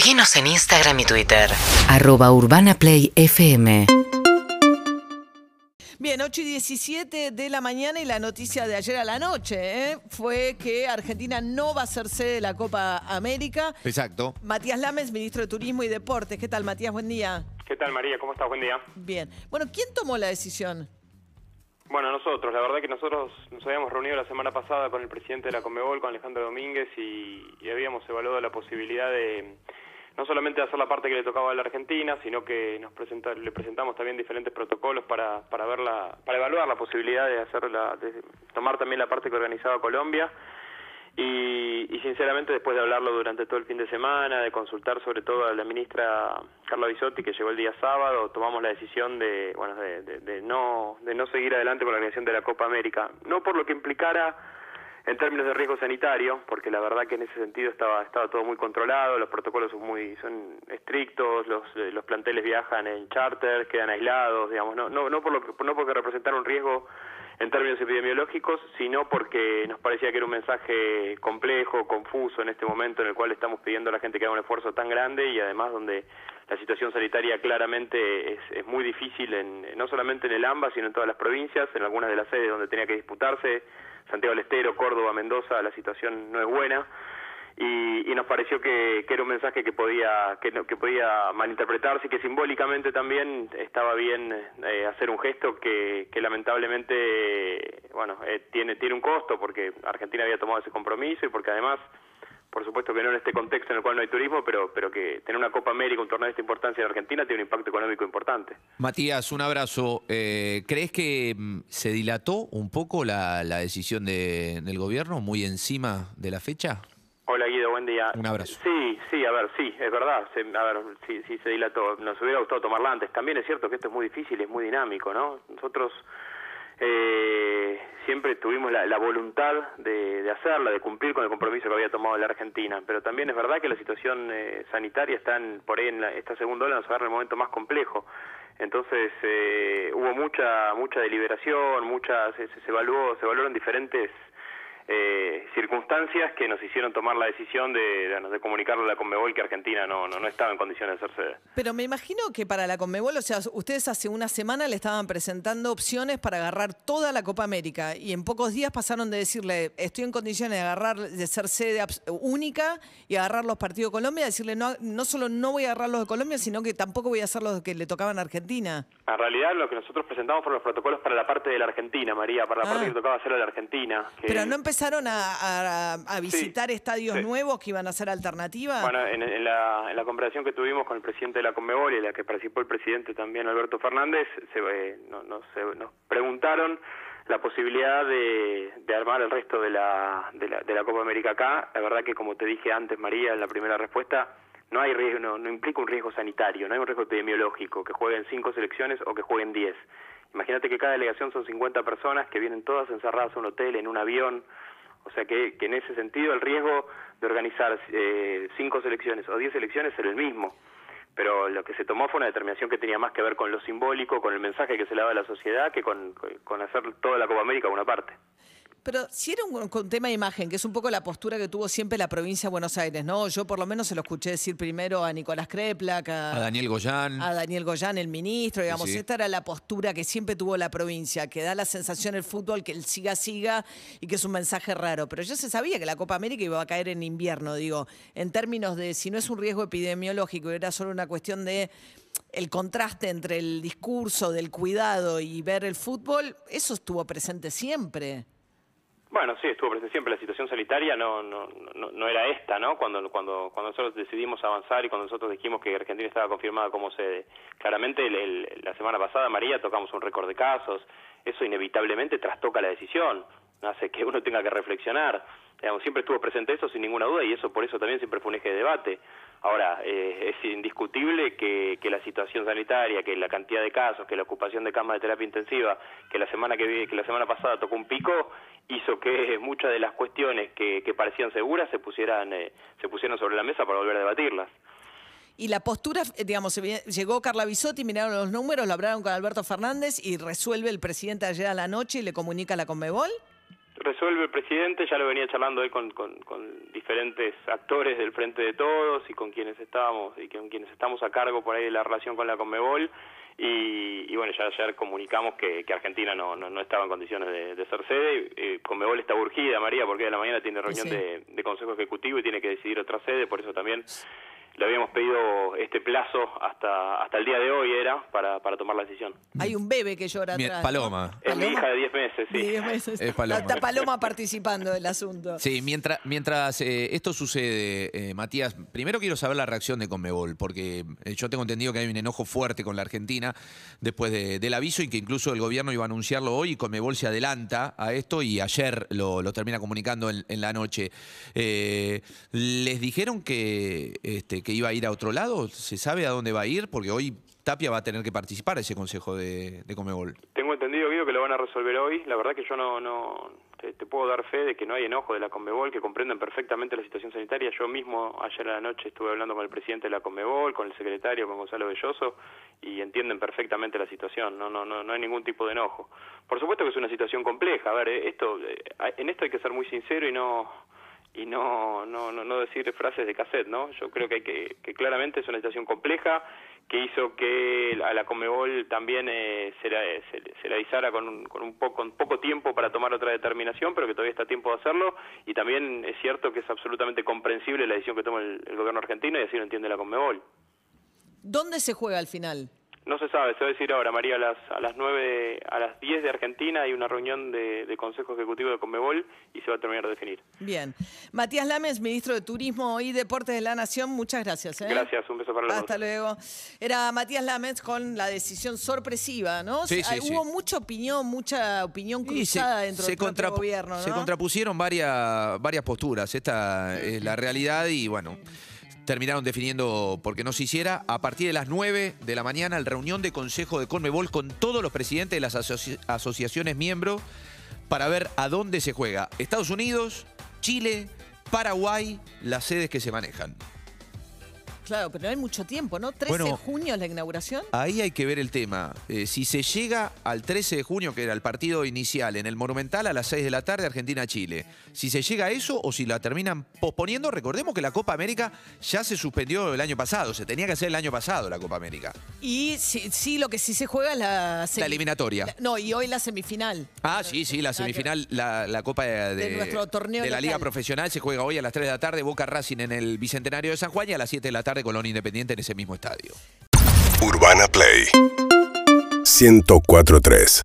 Seguinos en Instagram y Twitter. arroba urbanaplayfm Bien, 8 y 17 de la mañana y la noticia de ayer a la noche ¿eh? fue que Argentina no va a ser sede de la Copa América. Exacto. Matías Lames, ministro de Turismo y Deportes. ¿Qué tal, Matías? Buen día. ¿Qué tal, María? ¿Cómo estás? Buen día. Bien. Bueno, ¿quién tomó la decisión? Bueno, nosotros, la verdad que nosotros nos habíamos reunido la semana pasada con el presidente de la Comebol, con Alejandro Domínguez, y, y habíamos evaluado la posibilidad de no solamente hacer la parte que le tocaba a la Argentina, sino que nos presenta, le presentamos también diferentes protocolos para, para, ver la, para evaluar la posibilidad de, hacer la, de tomar también la parte que organizaba Colombia. Y, y, sinceramente después de hablarlo durante todo el fin de semana, de consultar sobre todo a la ministra Carla Bisotti que llegó el día sábado, tomamos la decisión de bueno de, de, de no de no seguir adelante con la organización de la Copa América, no por lo que implicara en términos de riesgo sanitario, porque la verdad que en ese sentido estaba estaba todo muy controlado, los protocolos son muy son estrictos, los eh, los planteles viajan en charter, quedan aislados, digamos, no no no por lo no porque representaron un riesgo en términos epidemiológicos, sino porque nos parecía que era un mensaje complejo, confuso en este momento en el cual estamos pidiendo a la gente que haga un esfuerzo tan grande y además donde la situación sanitaria claramente es, es muy difícil, en, no solamente en el AMBA, sino en todas las provincias, en algunas de las sedes donde tenía que disputarse, Santiago del Estero, Córdoba, Mendoza, la situación no es buena. Y, y, nos pareció que, que, era un mensaje que podía que, que podía malinterpretarse y que simbólicamente también estaba bien eh, hacer un gesto que, lamentablemente bueno eh, tiene tiene un costo porque Argentina había tomado ese compromiso y porque además por supuesto que no en este contexto en el cual no hay turismo, pero, pero que tener una Copa América, un torneo de esta importancia en Argentina, tiene un impacto económico importante. Matías, un abrazo. Eh, ¿Crees que mm, se dilató un poco la, la decisión de, del gobierno, muy encima de la fecha? Hola Guido, buen día. Un abrazo. Sí, sí, a ver, sí, es verdad. Se, a ver, sí, sí se dilató. Nos hubiera gustado tomarla antes. También es cierto que esto es muy difícil, es muy dinámico, ¿no? Nosotros eh, siempre tuvimos la, la voluntad de, hacerla, de cumplir con el compromiso que había tomado la Argentina, pero también es verdad que la situación eh, sanitaria está en, por ahí en la, esta segunda ola nos agarra el momento más complejo. Entonces eh, hubo mucha mucha deliberación, muchas se, se evaluó, se evaluaron diferentes eh, circunstancias que nos hicieron tomar la decisión de, de, de comunicarle a la Conmebol que Argentina no, no, no estaba en condiciones de ser sede. Pero me imagino que para la Conmebol, o sea, ustedes hace una semana le estaban presentando opciones para agarrar toda la Copa América y en pocos días pasaron de decirle estoy en condiciones de agarrar, de ser sede única y agarrar los partidos de Colombia, decirle no, no solo no voy a agarrar los de Colombia, sino que tampoco voy a hacer los que le tocaban a Argentina. En realidad lo que nosotros presentamos fueron los protocolos para la parte de la Argentina, María, para la Ah. parte que tocaba hacer a la Argentina. Que... Pero no empezaron a, a, a visitar Sí, estadios sí. nuevos que iban a ser alternativa. Bueno, en, en la, en la conversación que tuvimos con el presidente de la Conmebol y en la que participó el presidente también Alberto Fernández, se, eh, no, no, se, nos preguntaron la posibilidad de, de armar el resto de la, de la, de la Copa América acá. La verdad que como te dije antes, María, en la primera respuesta, no hay riesgo, no, no implica un riesgo sanitario, no hay un riesgo epidemiológico, que jueguen cinco selecciones o que jueguen diez. Imagínate que cada delegación son 50 personas que vienen todas encerradas en un hotel, en un avión, o sea que, que en ese sentido el riesgo de organizar eh, cinco selecciones o diez selecciones era el mismo. Pero lo que se tomó fue una determinación que tenía más que ver con lo simbólico, con el mensaje que se le daba a la sociedad, que con, con hacer toda la Copa América una parte. Pero si era un, un, tema de imagen, que es un poco la postura que tuvo siempre la provincia de Buenos Aires, ¿no? Yo por lo menos se lo escuché decir primero a Nicolás Kreplak, a, a Daniel Goyán. A Daniel Goyán, el ministro, digamos. Sí, sí. Esta era la postura que siempre tuvo la provincia, que da la sensación el fútbol que el siga siga y que es un mensaje raro. Pero ya se sabía que la Copa América iba a caer en invierno, digo, en términos de si no es un riesgo epidemiológico, era solo una cuestión de el contraste entre el discurso del cuidado y ver el fútbol, eso estuvo presente siempre. Bueno, sí, estuvo presente siempre. La situación sanitaria no, no, no, no era esta, ¿no? Cuando, cuando, cuando nosotros decidimos avanzar y cuando nosotros dijimos que Argentina estaba confirmada como sede. Claramente, el, la semana pasada, María, tocamos un récord de casos. Eso inevitablemente trastoca la decisión. Hace que uno tenga que reflexionar. Digamos, siempre estuvo presente eso sin ninguna duda y eso por eso también siempre fue un eje de debate. Ahora, eh, es indiscutible que, que, la situación sanitaria, que la cantidad de casos, que la ocupación de camas de terapia intensiva, que la semana que, que la semana pasada tocó un pico, hizo que muchas de las cuestiones que, que parecían seguras se pusieran eh, se pusieron sobre la mesa para volver a debatirlas. Y la postura, digamos, llegó Carla Bisotti, miraron los números, lo hablaron con Alberto Fernández y resuelve el presidente ayer a la noche y le comunica a la Conmebol. resuelve el presidente, ya lo venía charlando él con, con, con, diferentes actores del Frente de Todos y con quienes estábamos y con quienes estamos a cargo por ahí de la relación con la Conmebol y, bueno, ya ayer comunicamos que, que Argentina no, no, estaba en condiciones de, ser sede. Eh, Conmebol está urgida, María, porque de la mañana tiene reunión de, de Consejo Ejecutivo y tiene que decidir otra sede, por eso también le habíamos pedido este plazo hasta hasta el día de hoy era para, para tomar la decisión. Hay un bebé que llora atrás. Paloma. Es mi hija de 10 meses, sí. 10 meses. Es Paloma. Está Paloma participando del asunto. Sí, mientras, mientras eh, esto sucede, eh, Matías, primero quiero saber la reacción de Conmebol, porque eh, yo tengo entendido que hay un enojo fuerte con la Argentina después del aviso y que incluso el gobierno iba a anunciarlo hoy y Conmebol se adelanta a esto y ayer lo, lo termina comunicando en, en la noche. ¿Les dijeron que, este, que iba a ir a otro lado? ¿Se sabe a dónde va a ir? Porque hoy Tapia va a tener que participar en ese consejo de, de Comebol. Tengo entendido, Guido, que lo van a resolver hoy. La verdad que yo no, no te, puedo dar fe de que no hay enojo de la Conmebol, que comprenden perfectamente la situación sanitaria. Yo mismo ayer a la noche estuve hablando con el presidente de la Conmebol, con el secretario, con Gonzalo Belloso, y entienden perfectamente la situación. No, no, no, no hay ningún tipo de enojo. Por supuesto que es una situación compleja. A ver, eh, esto, eh, en esto hay que ser muy sincero y no y no, no, no, no decir frases de cassette, ¿no? Yo creo que, hay que, que claramente es una situación compleja que hizo que a la Comebol también eh, se, la, se, la avisara con, con, un poco, con poco tiempo para tomar otra determinación, pero que todavía está tiempo de hacerlo. Y también es cierto que es absolutamente comprensible la decisión que toma el, el gobierno argentino y así lo entiende la Conmebol. ¿Dónde se juega al final? No se sabe, se va a decir ahora, María, a las, a las 9, a las 10 de Argentina hay una reunión de, Consejo Ejecutivo de Conmebol y se va a terminar de definir. Bien. Matías Lames, ministro de Turismo y Deportes de la Nación, muchas gracias. ¿eh? Gracias, un beso para los Hasta luego. Era Matías Lames con la decisión sorpresiva, ¿no? Sí, sí, Hubo mucha opinión, mucha opinión cruzada dentro del gobierno, ¿no? Se contrapusieron varias, varias posturas, esta es la realidad y bueno terminaron definiendo por qué no se hiciera. A partir de las 9 de la mañana, el reunión de consejo de Conmebol con todos los presidentes de las asociaciones miembros para ver a dónde se juega. Estados Unidos, Chile, Paraguay, las sedes que se manejan. Claro, pero no hay mucho tiempo, ¿no? 13 de junio es la inauguración. Ahí hay que ver el tema. Eh, si se llega al 13 de junio, que era el partido inicial, en el Monumental a las 6 de la tarde, Argentina-Chile. Si se llega a eso o si la terminan posponiendo, recordemos que la Copa América ya se suspendió el año pasado. Se tenía que hacer el año pasado la Copa América. Y sí, lo que sí se juega es la... La eliminatoria. no, y hoy la semifinal. Ah, sí, sí, la semifinal, la, Copa de, nuestro torneo de la Liga Profesional se juega hoy a las 3 de la tarde, Boca Racing en el Bicentenario de San Juan y a las 7 de la tarde Colón Independiente en ese mismo estadio. Urbana Play 1043